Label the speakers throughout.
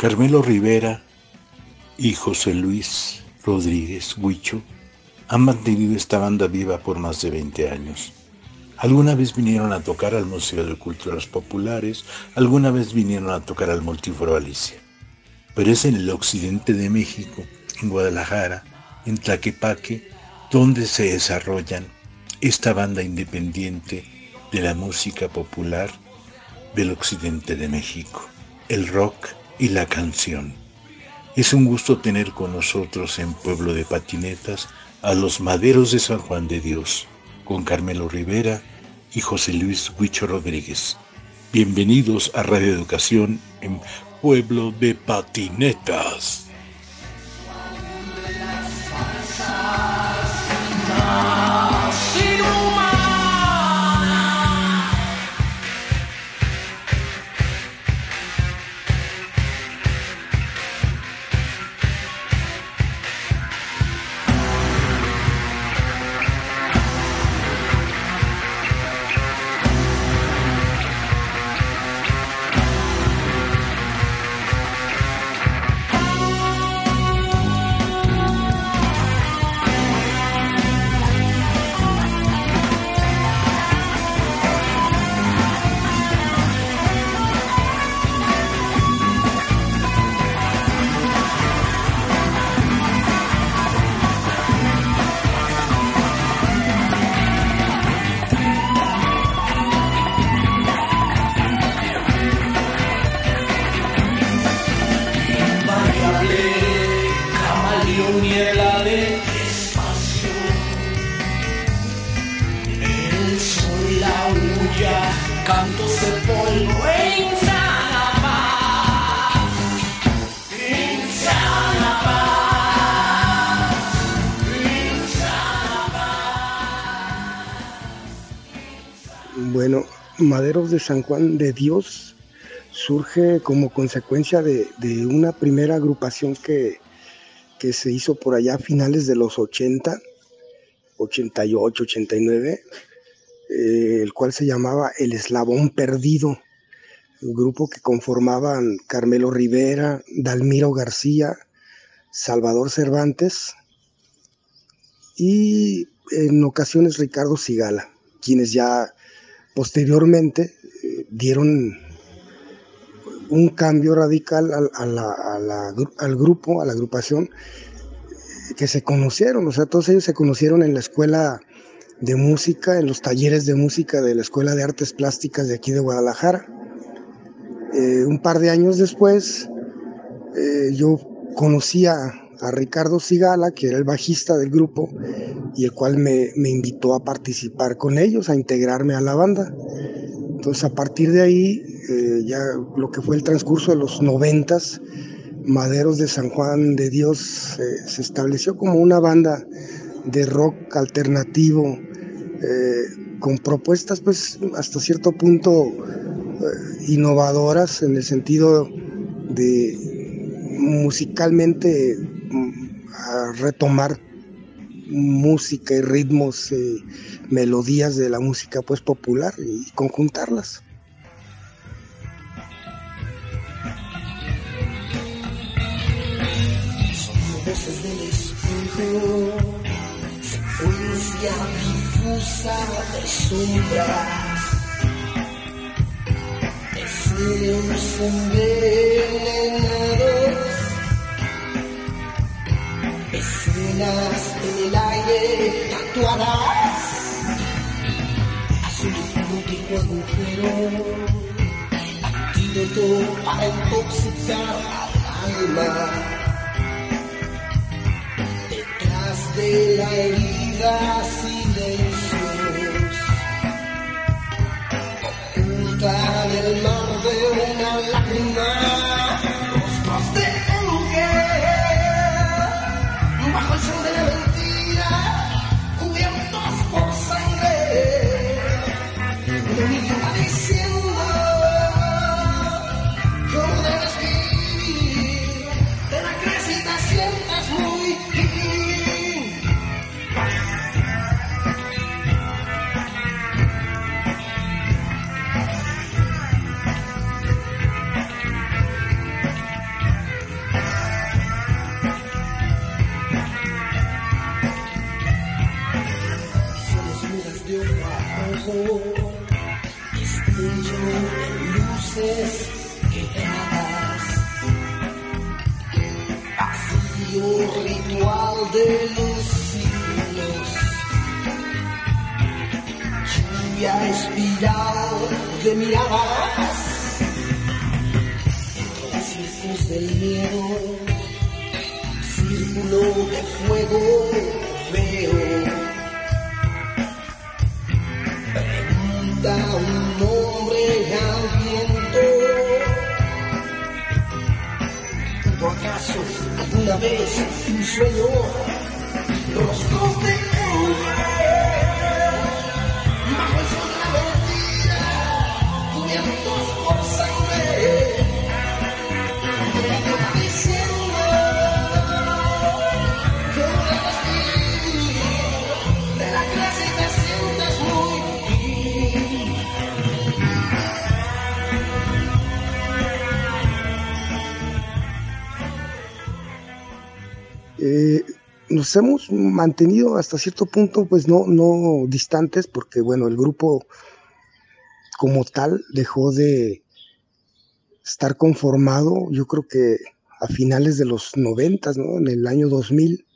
Speaker 1: Carmelo Rivera y José Luis Rodríguez Huicho han mantenido esta banda viva por más de 20 años. Alguna vez vinieron a tocar al Museo de Culturas Populares, alguna vez vinieron a tocar al Multiforo Alicia. Pero es en el occidente de México, en Guadalajara, en Tlaquepaque, donde se desarrollan esta banda independiente de la música popular del occidente de México, el rock y la canción. Es un gusto tener con nosotros en Pueblo de Patinetas a los Maderos de San Juan de Dios, con Carmelo Rivera y José Luis Huicho Rodríguez. Bienvenidos a Radio Educación en Pueblo de Patinetas.
Speaker 2: De San Juan de Dios surge como consecuencia de, una primera agrupación que, que, se hizo por allá a finales de los 80, 88, 89, el cual se llamaba El Eslabón Perdido, grupo que conformaban Carmelo Rivera, Dalmiro García, Salvador Cervantes y en ocasiones Ricardo Sigala, quienes ya Posteriormente eh, dieron un cambio radical al, grupo, a la agrupación, eh, que se conocieron, o sea, todos ellos se conocieron en la escuela de música en los talleres de música de la Escuela de Artes Plásticas de aquí de Guadalajara. Eh, un par de años después, yo conocí a, Ricardo Sigala, que era el bajista del grupo, y el cual me, invitó a participar con ellos, a integrarme a la banda. Entonces, a partir de ahí, eh, ya lo que fue el transcurso de los noventas, Maderos de San Juan de Dios se estableció como una banda de rock alternativo, con propuestas pues hasta cierto punto innovadoras en el sentido de musicalmente mm, retomar música y ritmos, eh, melodías de la música pues popular y conjuntarlas.
Speaker 3: Del escenas en el aire tatuadas, azul hipnótico agujero, antídoto para intoxicar al alma. Detrás de la herida silencios lluvia espiral de miradas, entre los círculos del miedo, círculo de fuego veo. Pregunta un nombre al viento. ¿Tuvo acaso alguna vez un sueño? Rostros de
Speaker 2: Eh, nos hemos mantenido hasta cierto punto, pues no, no distantes, porque bueno, el grupo como tal dejó de estar conformado, yo creo que a finales de los noventas, ¿no? En el año 2000,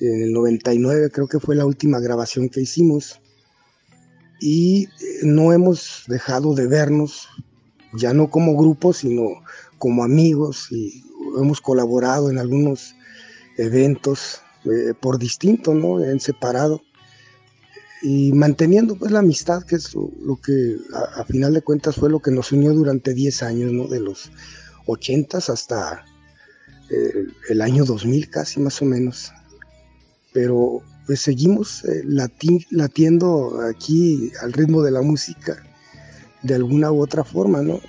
Speaker 2: en el 99 creo que fue la última grabación que hicimos y eh, no hemos dejado de vernos, ya no como grupo, sino como amigos y hemos colaborado en algunos eventos eh, por distinto, ¿no? En separado y manteniendo pues la amistad, que es lo, que a, final de cuentas fue lo que nos unió durante 10 años, ¿no? De los 80 hasta eh, el año 2000 casi más o menos. Pero pues seguimos eh, lati latiendo aquí al ritmo de la música de alguna u otra forma, ¿no?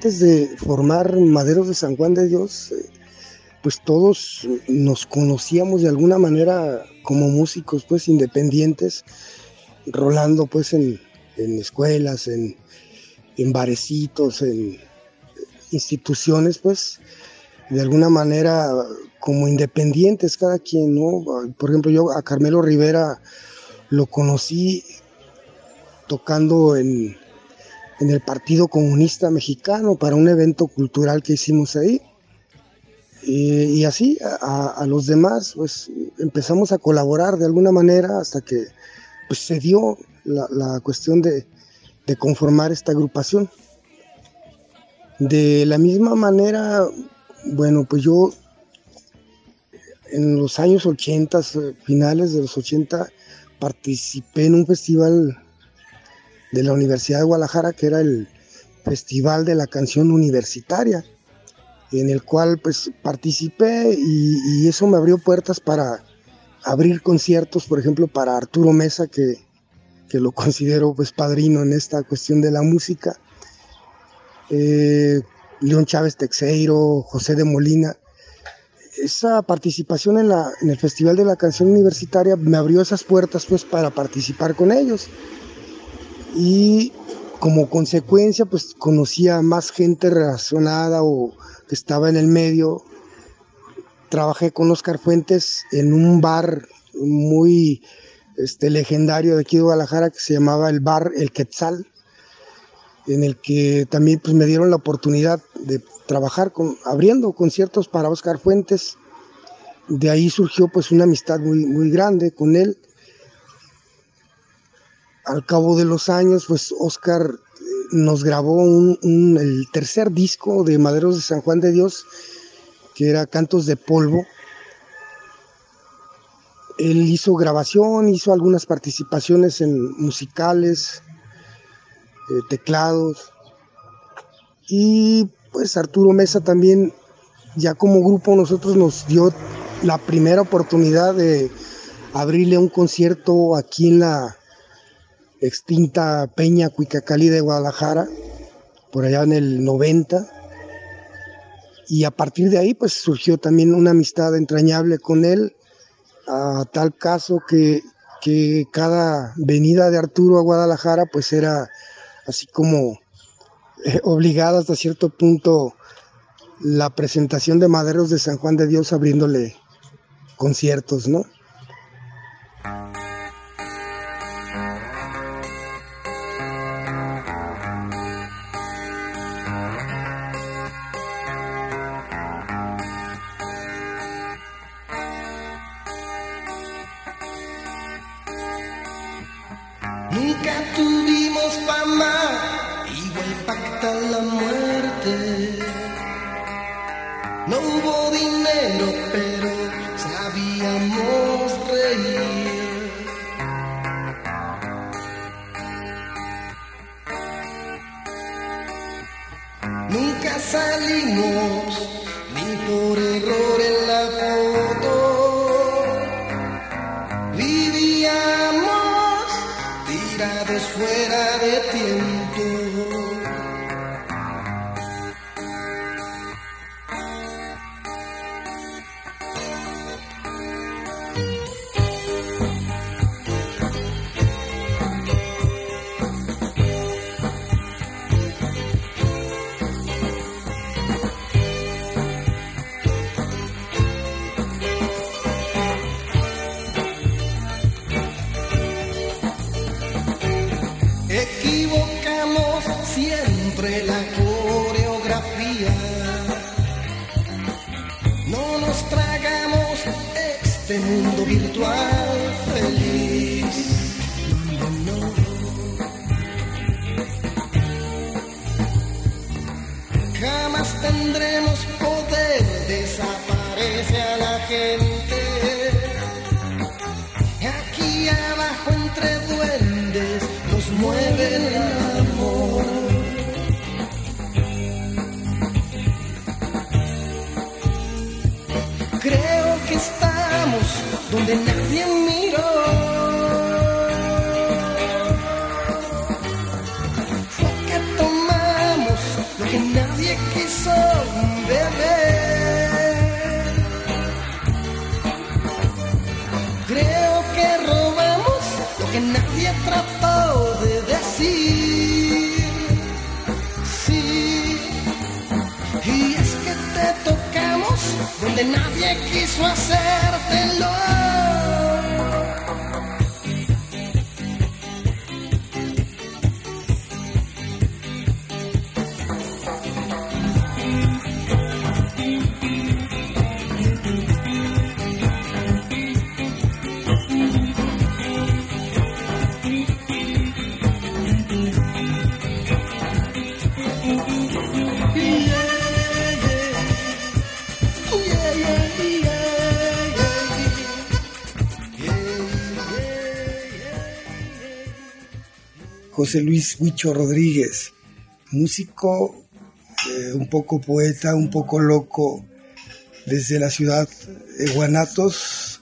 Speaker 2: Antes de formar Maderos de San Juan de Dios, eh, pues todos nos conocíamos de alguna manera como músicos pues independientes, rolando pues en, en escuelas, en, en barecitos, en instituciones pues de alguna manera como independientes cada quien, ¿no? Por ejemplo, yo a Carmelo Rivera lo conocí tocando en, en el Partido Comunista Mexicano para un evento cultural que hicimos ahí. Y, así a, los demás, pues empezamos a colaborar de alguna manera hasta que pues, se dio la, cuestión de, conformar esta agrupación. De la misma manera, bueno, pues yo en los años 80, finales de los 80, participé en un festival de la Universidad de Guadalajara que era el Festival de la Canción Universitaria, en el cual pues participé y, eso me abrió puertas para abrir conciertos, por ejemplo, para Arturo Mesa, que, que lo considero pues padrino en esta cuestión de la música. Eh, León Chávez Texeiro, José de Molina. Esa participación en, la, en el Festival de la Canción Universitaria me abrió esas puertas pues para participar con ellos. Y como consecuencia pues conocía más gente relacionada o que estaba en el medio. Trabajé con Oscar Fuentes en un bar muy este, legendario de aquí de Guadalajara que se llamaba el bar El Quetzal en el que también pues, me dieron la oportunidad de trabajar con, abriendo conciertos para Oscar Fuentes. De ahí surgió pues una amistad muy, muy grande con él. Al cabo de los años, pues Oscar eh, nos grabó el tercer disco de Maderos de San Juan de Dios, que era Cantos de Polvo. Él hizo grabación, hizo algunas participaciones en musicales, eh, teclados. Y pues Arturo Mesa también, ya como grupo, nosotros nos dio la primera oportunidad de abrirle un concierto aquí en la extinta Peña Cuicacali de Guadalajara, por allá en el 90. Y a partir de ahí pues surgió también una amistad entrañable con él, a tal caso que, que cada venida de Arturo a Guadalajara pues era así como eh, obligada hasta cierto punto la presentación de Maderos de San Juan de Dios abriéndole conciertos, ¿no?
Speaker 3: Tuvimos fama, igual pacta la muerte. No hubo dinero, pero mundo virtual feliz. Jamás tendremos poder, desaparece a la gente. Donde nadie quiso hacértelo.
Speaker 2: José Luis Huicho Rodríguez, músico, eh, un poco poeta, un poco loco, desde la ciudad de Guanatos,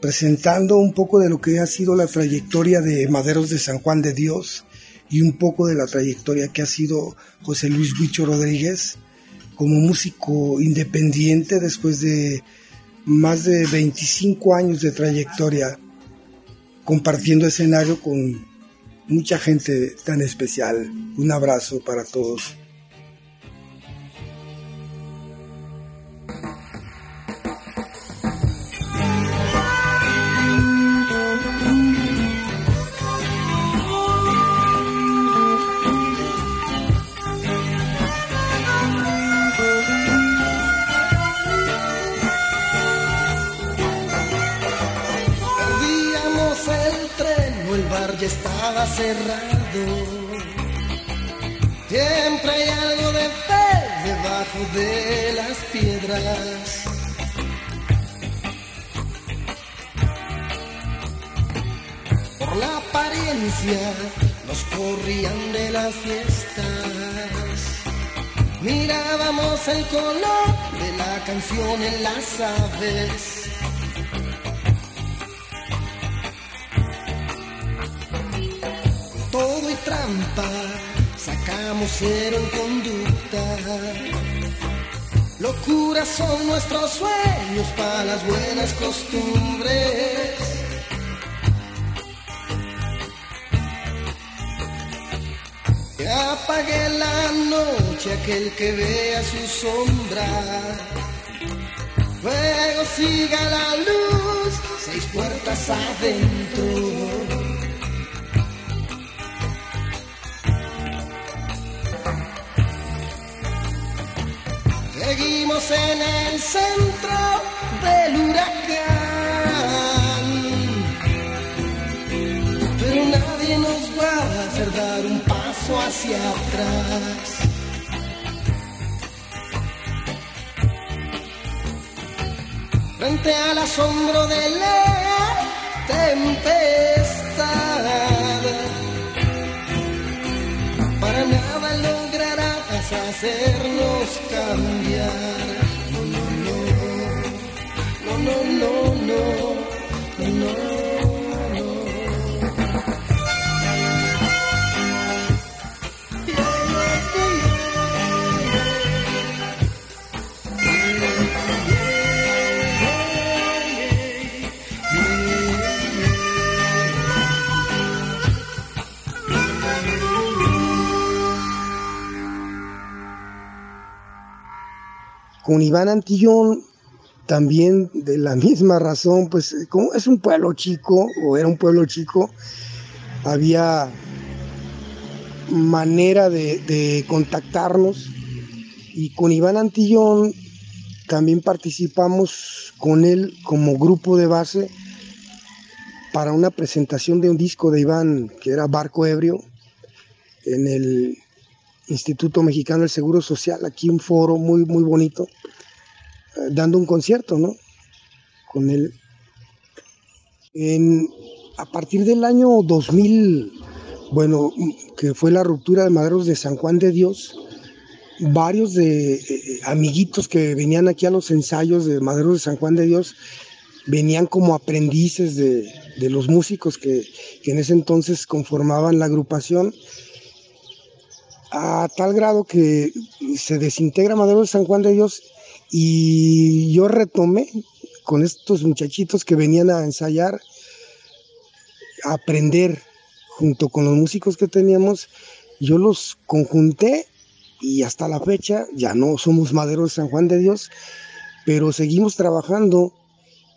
Speaker 2: presentando un poco de lo que ha sido la trayectoria de Maderos de San Juan de Dios y un poco de la trayectoria que ha sido José Luis Huicho Rodríguez como músico independiente después de más de 25 años de trayectoria compartiendo escenario con mucha gente tan especial. Un abrazo para todos.
Speaker 3: Cerrado. Siempre hay algo de fe debajo de las piedras. Por la apariencia nos corrían de las fiestas. Mirábamos el color de la canción en las aves. Sacamos cero en conducta. Locuras son nuestros sueños para las buenas costumbres. Que apague la noche aquel que vea su sombra. Luego siga la luz, seis puertas adentro. En el centro del huracán, pero nadie nos va a hacer dar un paso hacia atrás. Frente al asombro de la tempestad, para nada lograrás hacernos cambiar.
Speaker 2: Con Iván Antillón, también de la misma razón, pues como es un pueblo chico, o era un pueblo chico, había manera de, contactarnos. Y con Iván Antillón también participamos con él como grupo de base para una presentación de un disco de Iván que era Barco Ebrio en el Instituto Mexicano del Seguro Social, aquí un foro muy, muy bonito, eh, dando un concierto, ¿no? Con él. En a partir del año 2000, bueno, que fue la ruptura de Maderos de San Juan de Dios, varios de eh, amiguitos que venían aquí a los ensayos de Maderos de San Juan de Dios venían como aprendices de, de los músicos que, que en ese entonces conformaban la agrupación a tal grado que se desintegra Madero de San Juan de Dios y yo retomé con estos muchachitos que venían a ensayar, a aprender junto con los músicos que teníamos, yo los conjunté y hasta la fecha ya no somos Madero de San Juan de Dios, pero seguimos trabajando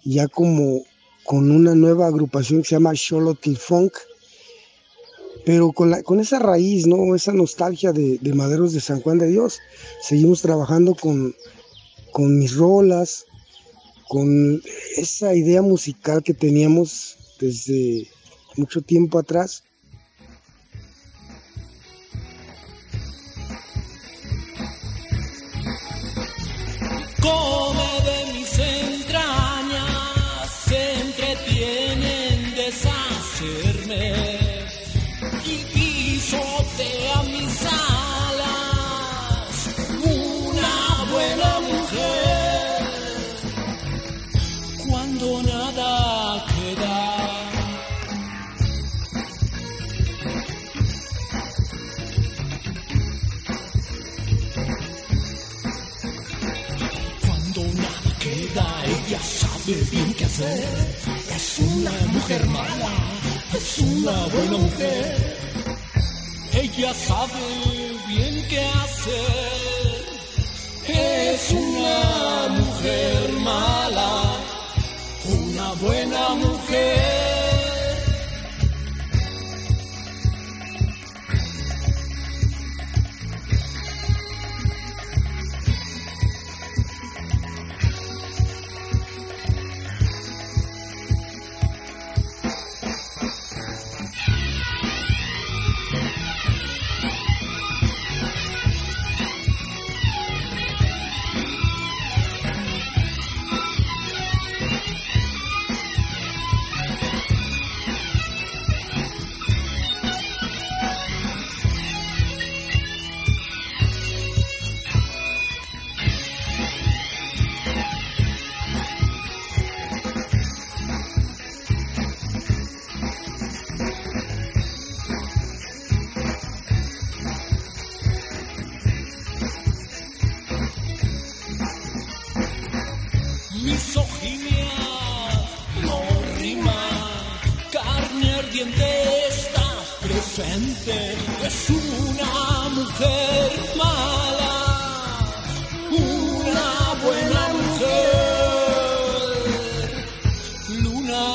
Speaker 2: ya como con una nueva agrupación que se llama Xolotl Funk, pero con, la, con esa raíz, ¿no? Esa nostalgia de, Maderos de San Juan de Dios. Seguimos trabajando con, con mis rolas, con esa idea musical que teníamos desde mucho tiempo atrás.
Speaker 4: Sabe bien qué hacer. Es una mujer mala, es una buena mujer. Ella sabe bien qué hacer. Es una mujer mala, una buena mujer. Misoginia no rima, carne ardiente está presente, es una mujer mala, una buena mujer, luna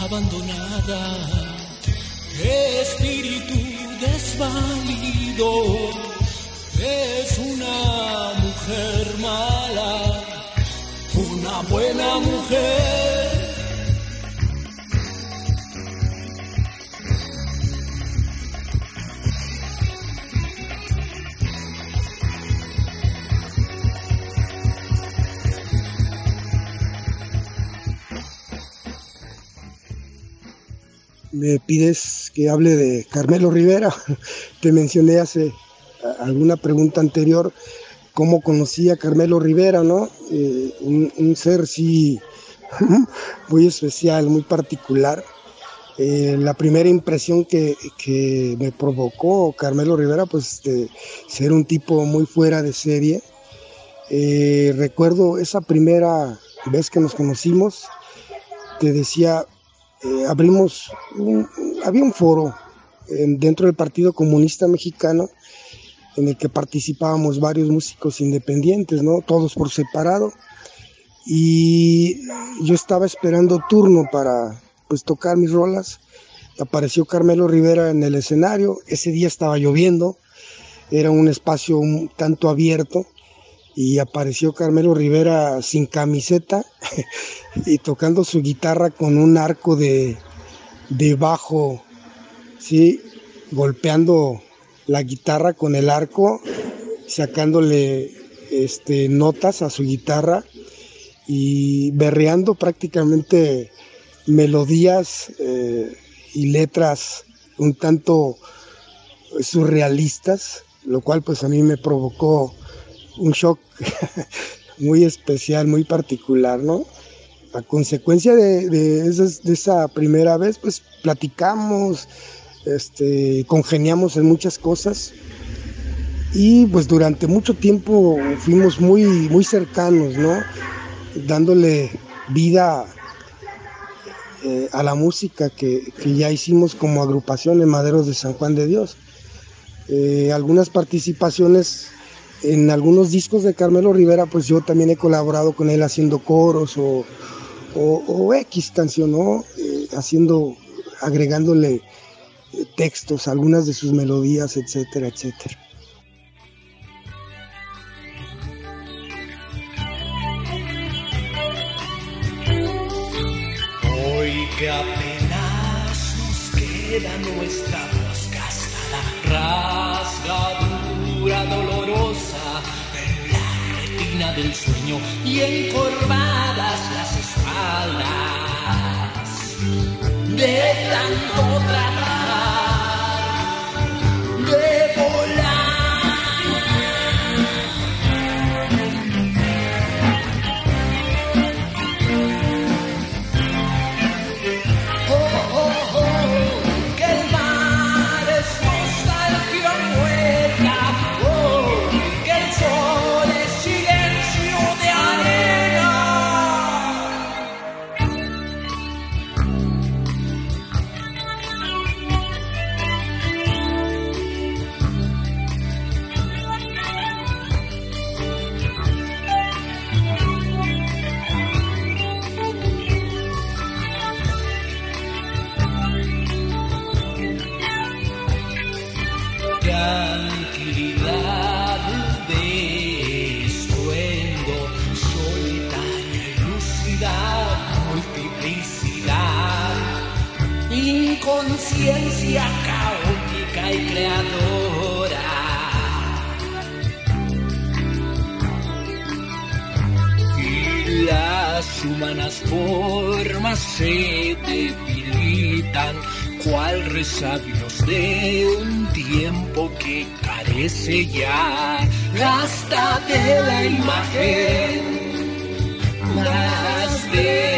Speaker 4: abandonada, espíritu desvalido, es una mujer mala buena mujer.
Speaker 2: Me pides que hable de Carmelo Rivera. Te mencioné hace alguna pregunta anterior cómo conocí a Carmelo Rivera, ¿no? Eh, un, ser sí muy especial, muy particular. Eh, la primera impresión que, que, me provocó Carmelo Rivera, pues de ser un tipo muy fuera de serie. Eh, recuerdo esa primera vez que nos conocimos, te decía, abrimos, había un foro dentro del Partido Comunista Mexicano en el que participábamos varios músicos independientes, ¿no? Todos por separado. Y yo estaba esperando turno para pues tocar mis rolas. Apareció Carmelo Rivera en el escenario. Ese día estaba lloviendo. Era un espacio un tanto abierto. Y apareció Carmelo Rivera sin camiseta y tocando su guitarra con un arco de, de bajo, ¿sí? golpeando la guitarra con el arco, sacándole este, notas a su guitarra y berreando prácticamente melodías eh, y letras un tanto surrealistas, lo cual pues a mí me provocó un shock muy especial, muy particular, ¿no? A consecuencia de, de esa primera vez, pues platicamos, este, congeniamos en muchas cosas y pues durante mucho tiempo fuimos muy, muy cercanos, ¿no? Dándole vida eh, a la música que, que, ya hicimos como agrupación en Maderos de San Juan de Dios. Eh, algunas participaciones en algunos discos de Carmelo Rivera, pues yo también he colaborado con él haciendo coros o, o, X canción, ¿no? Eh, haciendo, agregándole textos, algunas de sus melodías, etcétera, etcétera.
Speaker 4: Hoy que apenas nos queda nuestra voz gastada, rasgadura dolorosa en la retina del sueño y encorvadas las espaldas de tanto tratar carece ya hasta de la imagen más de